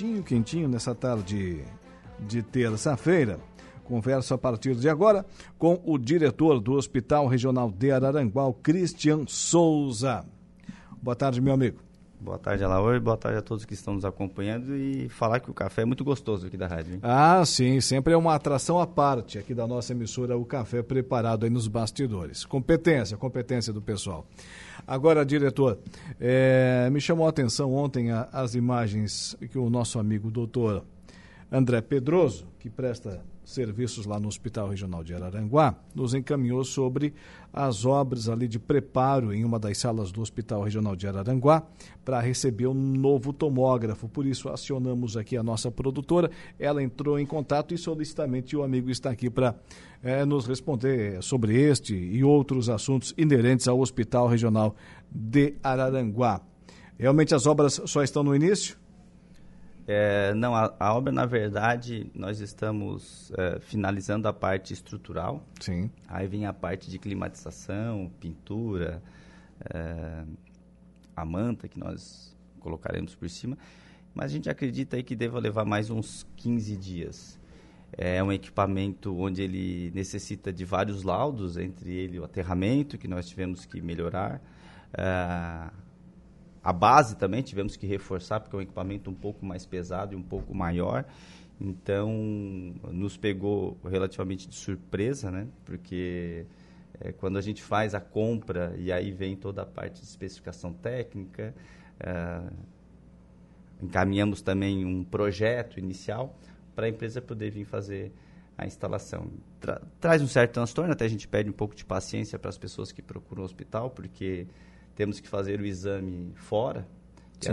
quentinho, quentinho nessa tarde de terça-feira. Converso a partir de agora com o diretor do Hospital Regional de Araranguá, Christian Souza. Boa tarde, meu amigo. Boa tarde, Alaor. Boa tarde a todos que estão nos acompanhando e falar que o café é muito gostoso aqui da rádio. Hein? Ah, sim, sempre é uma atração à parte aqui da nossa emissora, o café preparado aí nos bastidores. Competência, competência do pessoal. Agora, diretor, é, me chamou a atenção ontem a, as imagens que o nosso amigo doutor André Pedroso, que presta serviços lá no Hospital Regional de Araranguá, nos encaminhou sobre as obras ali de preparo em uma das salas do Hospital Regional de Araranguá para receber um novo tomógrafo. Por isso, acionamos aqui a nossa produtora. Ela entrou em contato e solicitamente o amigo está aqui para é, nos responder sobre este e outros assuntos inerentes ao Hospital Regional de Araranguá. Realmente as obras só estão no início? É, não, a, a, obra, na verdade, nós estamos é, finalizando a parte estrutural. Sim. Aí vem a parte de climatização, pintura, é, a manta que nós colocaremos por cima. Mas a gente acredita aí que deva levar mais uns 15 dias. É um equipamento onde ele necessita de vários laudos, entre ele o aterramento, que nós tivemos que melhorar, é, a base também tivemos que reforçar, porque é um equipamento um pouco mais pesado e um pouco maior. Então, nos pegou relativamente de surpresa, né? Porque é, quando a gente faz a compra e aí vem toda a parte de especificação técnica, é, encaminhamos também um projeto inicial para a empresa poder vir fazer a instalação. Tra traz um certo transtorno, até a gente pede um pouco de paciência para as pessoas que procuram o hospital, porque temos que fazer o exame fora.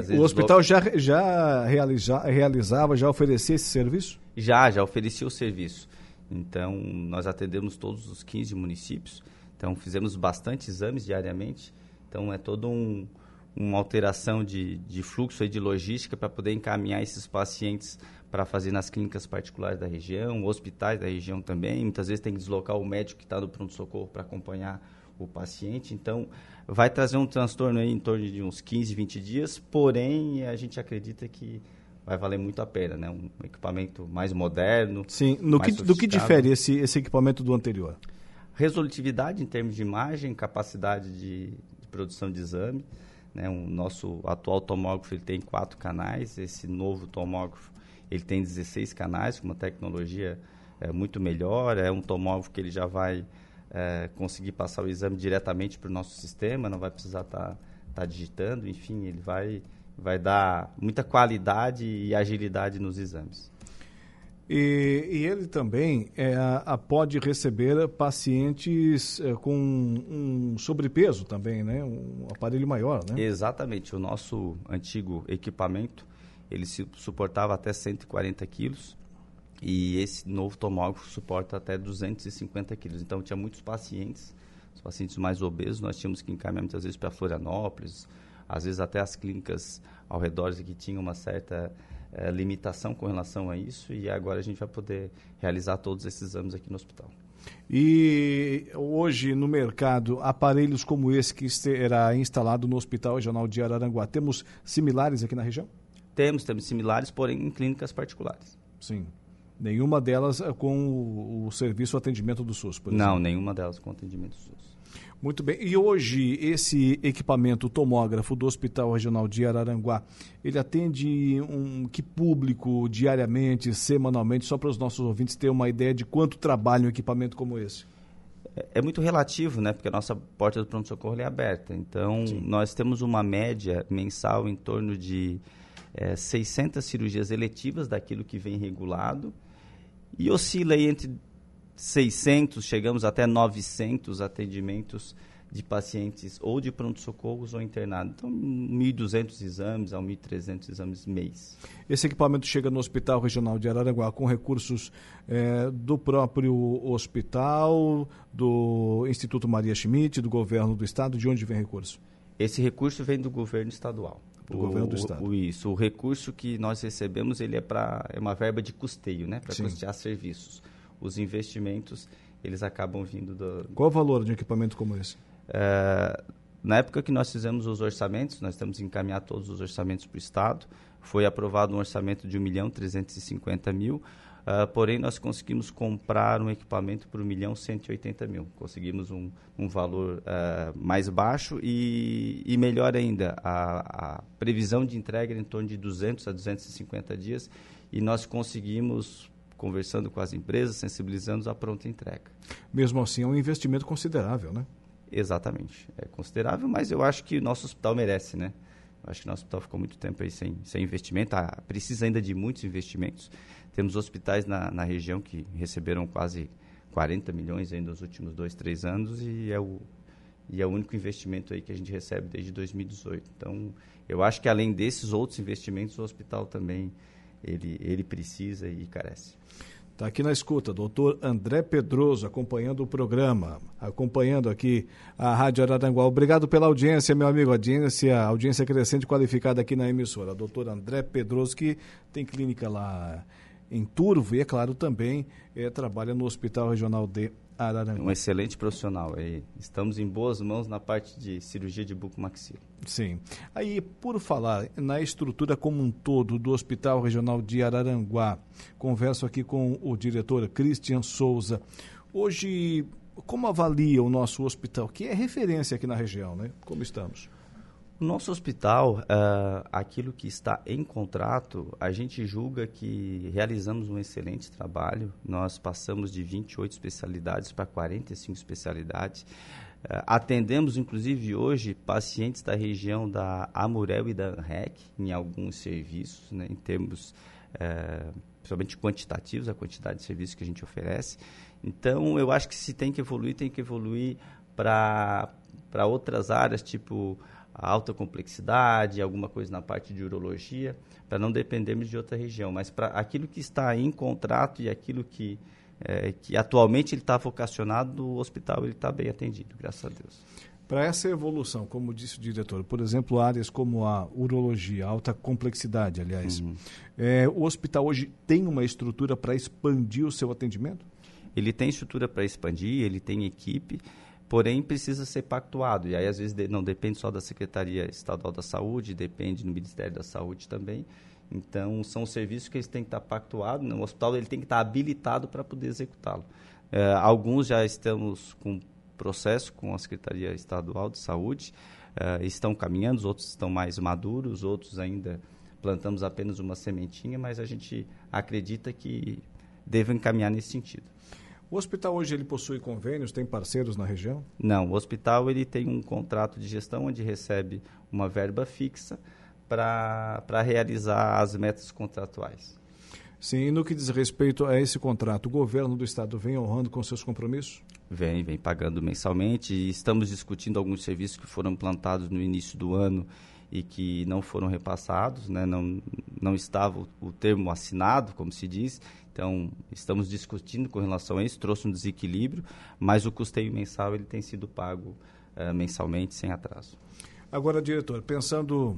o hospital já, já realiza, realizava, já oferecia esse serviço? Já, já oferecia o serviço. Então, nós atendemos todos os 15 municípios. Então, fizemos bastante exames diariamente. Então, é toda um, uma alteração de, de fluxo e de logística para poder encaminhar esses pacientes para fazer nas clínicas particulares da região, hospitais da região também. Muitas vezes tem que deslocar o médico que está no pronto-socorro para acompanhar o paciente. Então, vai trazer um transtorno em torno de uns 15, 20 dias, porém, a gente acredita que vai valer muito a pena, né? Um equipamento mais moderno. Sim, no que, do que difere esse, esse equipamento do anterior? Resolutividade em termos de imagem, capacidade de, de produção de exame. Né? O nosso atual tomógrafo ele tem quatro canais, esse novo tomógrafo ele tem 16 canais, com uma tecnologia é, muito melhor. É um tomógrafo que ele já vai é, conseguir passar o exame diretamente para o nosso sistema, não vai precisar estar tá, tá digitando, enfim, ele vai, vai dar muita qualidade e agilidade nos exames. E, e ele também é, a, pode receber pacientes é, com um sobrepeso também, né? Um aparelho maior, né? Exatamente. O nosso antigo equipamento, ele se suportava até 140 quilos e esse novo tomógrafo suporta até 250 quilos. Então, tinha muitos pacientes, os pacientes mais obesos, nós tínhamos que encaminhar muitas vezes para Florianópolis, às vezes até as clínicas ao redor que tinham uma certa é, limitação com relação a isso. E agora a gente vai poder realizar todos esses exames aqui no hospital. E hoje no mercado, aparelhos como esse que será instalado no Hospital Regional de Araranguá, temos similares aqui na região? Temos, temos similares, porém em clínicas particulares. Sim. Nenhuma delas é com o, o serviço atendimento do SUS, por exemplo? Não, nenhuma delas com atendimento do SUS. Muito bem. E hoje, esse equipamento tomógrafo do Hospital Regional de Araranguá, ele atende um que público diariamente, semanalmente, só para os nossos ouvintes terem uma ideia de quanto trabalha um equipamento como esse? É, é muito relativo, né? Porque a nossa porta do pronto-socorro é aberta. Então, Sim. nós temos uma média mensal em torno de é, 600 cirurgias eletivas daquilo que vem regulado e oscila aí entre 600, chegamos até 900 atendimentos de pacientes ou de pronto-socorros ou internados. Então, 1.200 exames a 1.300 exames mês. Esse equipamento chega no Hospital Regional de Araranguá com recursos é, do próprio hospital, do Instituto Maria Schmidt, do governo do estado. De onde vem recurso? Esse recurso vem do governo estadual do o, governo do estado. O, isso, o recurso que nós recebemos ele é para é uma verba de custeio, né, para custear serviços. Os investimentos eles acabam vindo do. Qual o valor de um equipamento como esse? É, na época que nós fizemos os orçamentos, nós temos que encaminhar todos os orçamentos para o estado. foi aprovado um orçamento de 1 milhão 350 mil, Uh, porém, nós conseguimos comprar um equipamento por 1 milhão 180 mil. Conseguimos um, um valor uh, mais baixo e, e melhor ainda, a, a, previsão de entrega era em torno de 200 a 250 dias e nós conseguimos, conversando com as empresas, sensibilizando a pronta entrega. Mesmo assim, é um investimento considerável, né? Exatamente. É considerável, mas eu acho que o nosso hospital merece, né? Acho que nosso hospital ficou muito tempo aí sem, sem investimento, ah, precisa ainda de muitos investimentos. Temos hospitais na, na região que receberam quase 40 milhões aí nos últimos dois, três anos e é o e é o único investimento aí que a gente recebe desde 2018. Então, eu acho que além desses outros investimentos, o hospital também ele, ele precisa e carece. Está aqui na escuta, doutor André Pedroso, acompanhando o programa, acompanhando aqui a Rádio Araranguá. Obrigado pela audiência, meu amigo. Audiência, audiência crescente qualificada aqui na emissora. Doutor André Pedroso, que tem clínica lá em Turvo e, é claro, também é, trabalha no Hospital Regional de Araranguá. Um excelente profissional. Aí estamos em boas mãos na parte de cirurgia de bucomaxila. Sim. Aí, por falar na estrutura como um todo do Hospital Regional de Araranguá, converso aqui com o diretor Christian Souza. Hoje, como avalia o nosso hospital, que é referência aqui na região, né? Como estamos? O nosso hospital, uh, aquilo que está em contrato, a gente julga que realizamos um excelente trabalho. Nós passamos de 28 especialidades para 45 especialidades. Uh, atendemos, inclusive, hoje, pacientes da região da Amurel e da REC em alguns serviços, né, em termos uh, principalmente quantitativos, a quantidade de serviços que a gente oferece. Então, eu acho que se tem que evoluir, tem que evoluir para outras áreas, tipo alta complexidade, alguma coisa na parte de urologia, para não dependermos de outra região. Mas para aquilo que está em contrato e aquilo que, é, que atualmente ele está vocacionado, o hospital ele está bem atendido, graças a Deus. Para essa evolução, como disse o diretor, por exemplo, áreas como a urologia, alta complexidade, aliás, uhum. é, o hospital hoje tem uma estrutura para expandir o seu atendimento? Ele tem estrutura para expandir, ele tem equipe porém precisa ser pactuado. E aí, às vezes, não depende só da Secretaria Estadual da Saúde, depende do Ministério da Saúde também. Então, são serviços que eles têm que estar pactuados. Né? O hospital ele tem que estar habilitado para poder executá-lo. É, alguns já estamos com processo com a Secretaria Estadual de Saúde, é, estão caminhando, outros estão mais maduros, outros ainda plantamos apenas uma sementinha, mas a gente acredita que devem caminhar nesse sentido. O hospital hoje ele possui convênios, tem parceiros na região? Não, o hospital ele tem um contrato de gestão onde recebe uma verba fixa para realizar as metas contratuais. Sim, e no que diz respeito a esse contrato, o governo do estado vem honrando com seus compromissos? Vem, vem pagando mensalmente e estamos discutindo alguns serviços que foram implantados no início do ano e que não foram repassados, né? não, não estava o termo assinado, como se diz, então, estamos discutindo com relação a isso, trouxe um desequilíbrio, mas o custeio mensal ele tem sido pago uh, mensalmente, sem atraso. Agora, diretor, pensando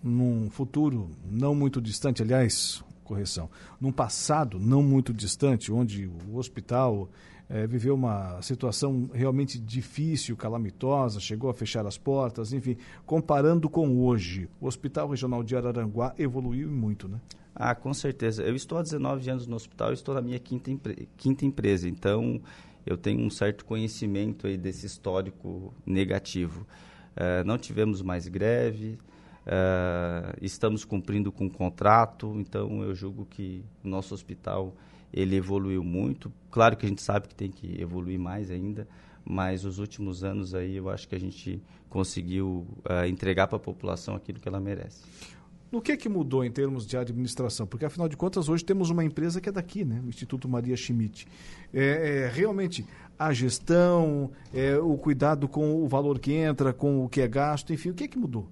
num futuro não muito distante, aliás, correção, num passado não muito distante, onde o hospital é, viveu uma situação realmente difícil, calamitosa, chegou a fechar as portas, enfim, comparando com hoje, o Hospital Regional de Araranguá evoluiu muito, né? Ah, com certeza. Eu estou há 19 anos no hospital, estou na minha quinta, quinta empresa, então eu tenho um certo conhecimento aí desse histórico negativo. Uh, não tivemos mais greve, uh, estamos cumprindo com o contrato, então eu julgo que o nosso hospital ele evoluiu muito. Claro que a gente sabe que tem que evoluir mais ainda, mas os últimos anos aí eu acho que a gente conseguiu uh, entregar para a população aquilo que ela merece. No que, que mudou em termos de administração? Porque, afinal de contas, hoje temos uma empresa que é daqui, né? o Instituto Maria Schmidt. É, é realmente, a gestão, é, o cuidado com o valor que entra, com o que é gasto, enfim, o que, que mudou?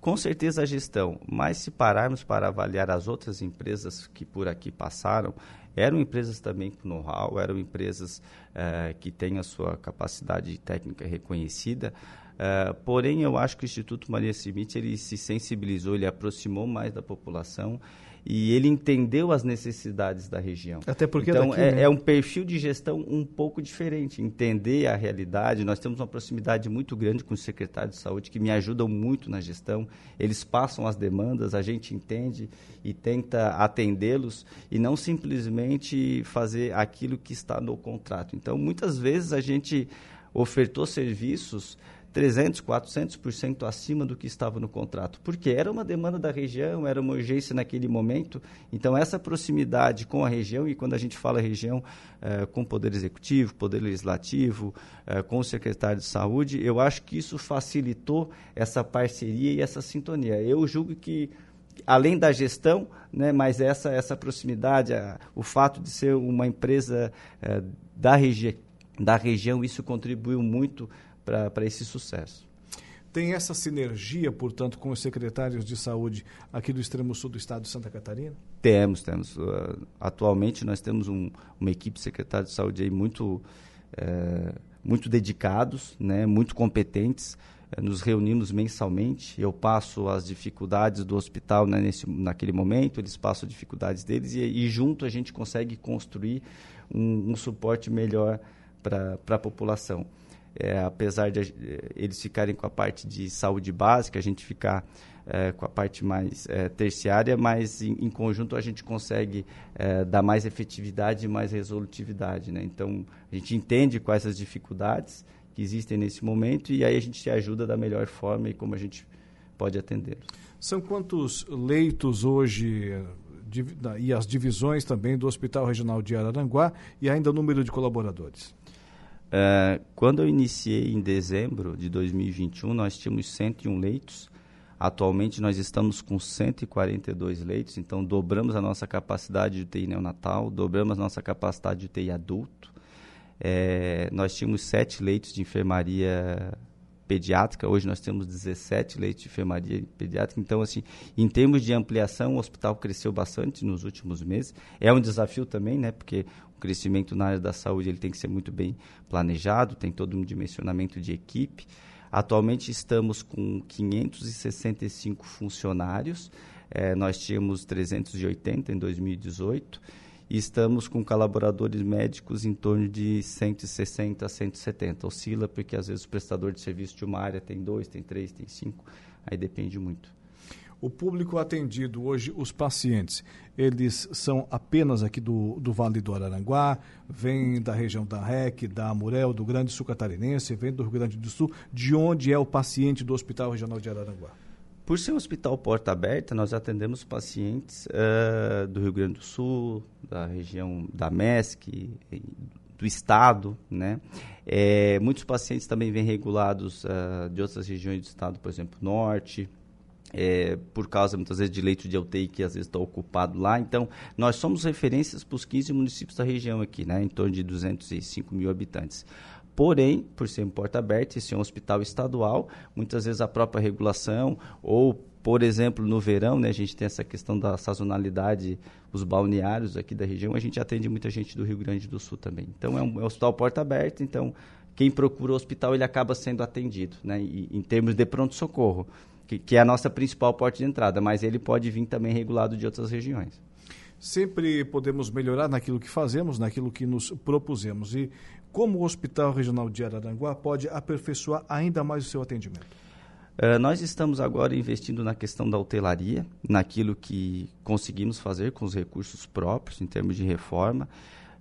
Com certeza a gestão, mas se pararmos para avaliar as outras empresas que por aqui passaram, eram empresas também com know-how, eram empresas é, que têm a sua capacidade técnica reconhecida, Uh, porém, eu acho que o Instituto Maria Schmidt ele se sensibilizou, ele aproximou mais da população e ele entendeu as necessidades da região. Até porque então daqui, é, né? é, um perfil de gestão um pouco diferente, entender a realidade. Nós temos uma proximidade muito grande com os secretários de saúde que me ajudam muito na gestão. Eles passam as demandas, a gente entende e tenta atendê-los e não simplesmente fazer aquilo que está no contrato. Então muitas vezes a gente ofertou serviços 300, 400% acima do que estava no contrato, porque era uma demanda da região, era uma urgência naquele momento. Então, essa proximidade com a região, e quando a gente fala região, eh, com o Poder Executivo, Poder Legislativo, eh, com o secretário de Saúde, eu acho que isso facilitou essa parceria e essa sintonia. Eu julgo que além da gestão, né, mas essa essa proximidade, a, o fato de ser uma empresa eh, da, regi da região, isso contribuiu muito para esse sucesso. Tem essa sinergia, portanto, com os secretários de saúde aqui do extremo sul do estado de Santa Catarina? Temos, temos. Uh, atualmente nós temos um, uma equipe de secretários de saúde aí muito, uh, muito dedicados, né, muito competentes. Uh, nos reunimos mensalmente. Eu passo as dificuldades do hospital né, nesse, naquele momento, eles passam as dificuldades deles e, e junto a gente consegue construir um, um suporte melhor para a população é, apesar de eles ficarem com a parte de saúde básica, a gente ficar é, com a parte mais é, terciária, mas em, em, conjunto a gente consegue é, dar mais efetividade e mais resolutividade. Né? Então, a gente entende quais as dificuldades que existem nesse momento e aí a gente se ajuda da melhor forma e como a gente pode atender. São quantos leitos hoje e as divisões também do Hospital Regional de Araranguá e ainda o número de colaboradores? Uh, quando eu iniciei em dezembro de 2021, nós tínhamos 101 leitos. Atualmente nós estamos com 142 leitos, então dobramos a nossa capacidade de UTI neonatal, dobramos a nossa capacidade de UTI adulto. É, nós tínhamos 7 leitos de enfermaria pediátrica, hoje nós temos 17 leitos de enfermaria pediátrica. Então, assim, em termos de ampliação, o hospital cresceu bastante nos últimos meses. É um desafio também, né? Porque o crescimento na área da saúde ele tem que ser muito bem planejado, tem todo um dimensionamento de equipe. Atualmente estamos com 565 funcionários, é, nós tínhamos 380 em 2018 e estamos com colaboradores médicos em torno de 160 a 170. Oscila porque às vezes o prestador de serviço de uma área tem dois, tem três, tem cinco, aí depende muito. O público atendido hoje, os pacientes, eles são apenas aqui do, do Vale do Araranguá, vêm da região da REC, da Amurel, do Grande Sul Catarinense, vêm do Rio Grande do Sul. De onde é o paciente do Hospital Regional de Araranguá? Por ser um hospital porta aberta, nós atendemos pacientes uh, do Rio Grande do Sul, da região da MESC, do estado, né? É, muitos pacientes também vêm regulados uh, de outras regiões do estado, por exemplo, norte, é, por causa muitas vezes de leito de UTI que às vezes está ocupado lá. Então, nós somos referências para os 15 municípios da região aqui, né? Em torno de 205 mil habitantes. Porém, por ser em porta aberta, esse é um hospital estadual, muitas vezes a própria regulação ou por exemplo, no verão, né, a gente tem essa questão da sazonalidade, os balneários aqui da região, a gente atende muita gente do Rio Grande do Sul também. Então, é um, é um hospital porta aberta, então quem procura o hospital, ele acaba sendo atendido, né, e, em termos de pronto-socorro, que, que é a nossa principal porta de entrada, mas ele pode vir também regulado de outras regiões. Sempre podemos melhorar naquilo que fazemos, naquilo que nos propusemos. E como o Hospital Regional de Araranguá pode aperfeiçoar ainda mais o seu atendimento? Uh, nós estamos agora investindo na questão da hotelaria, naquilo que conseguimos fazer com os recursos próprios em termos de reforma.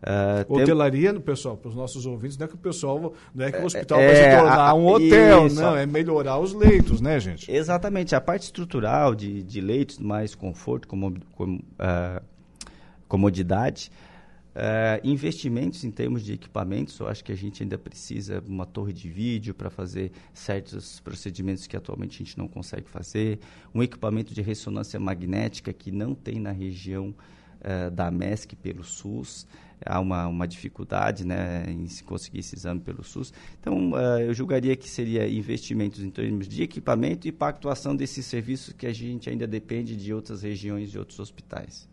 Uh, hotelaria, tem... pessoal, para os nossos ouvintes, não é que o pessoal, não é que o hospital é, vai se tornar um hotel, isso. não, é melhorar os leitos, né, gente? Exatamente, a parte estrutural de, de leitos, mais conforto, como, como uh, comodidade, Uh, investimentos em termos de equipamentos, eu acho que a gente ainda precisa de uma torre de vídeo para fazer certos procedimentos que atualmente a gente não consegue fazer, um equipamento de ressonância magnética que não tem na região uh, da MESC pelo SUS, há uma, uma dificuldade né, em se conseguir esse exame pelo SUS. Então, uh, eu julgaria que seria investimentos em termos de equipamento e pactuação desses serviços que a gente ainda depende de outras regiões e outros hospitais.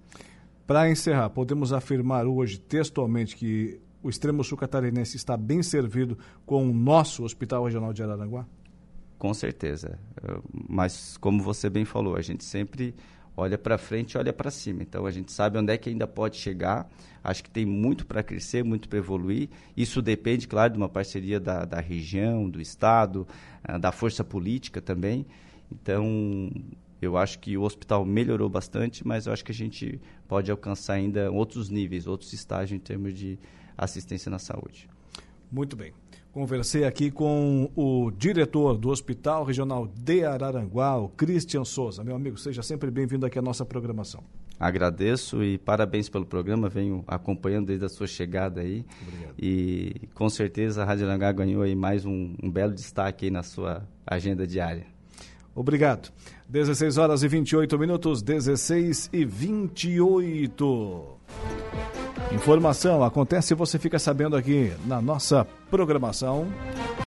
Para encerrar, podemos afirmar hoje textualmente que o extremo sul catarinense está bem servido com o nosso Hospital Regional de Araranguá? Com certeza. Mas, como você bem falou, a gente sempre olha para frente, olha para cima. Então a gente sabe onde é que ainda pode chegar. Acho que tem muito para crescer, muito para evoluir. Isso depende, claro, de uma parceria da, da região, do estado, uh, da força política também. Então eu acho que o hospital melhorou bastante, mas eu acho que a gente pode alcançar ainda outros níveis, outros estágios em termos de assistência na saúde. Muito bem. Conversei aqui com o diretor do Hospital Regional de Araranguá, o Christian Souza. Meu amigo, seja sempre bem-vindo aqui à nossa programação. Agradeço e parabéns pelo programa. Venho acompanhando desde a sua chegada aí. Obrigado. E com certeza a Rádio Arangá ganhou aí mais um, um belo destaque na sua agenda diária. Obrigado. 16 horas e 28 minutos, 16 e 28. Informação acontece e você fica sabendo aqui na nossa programação.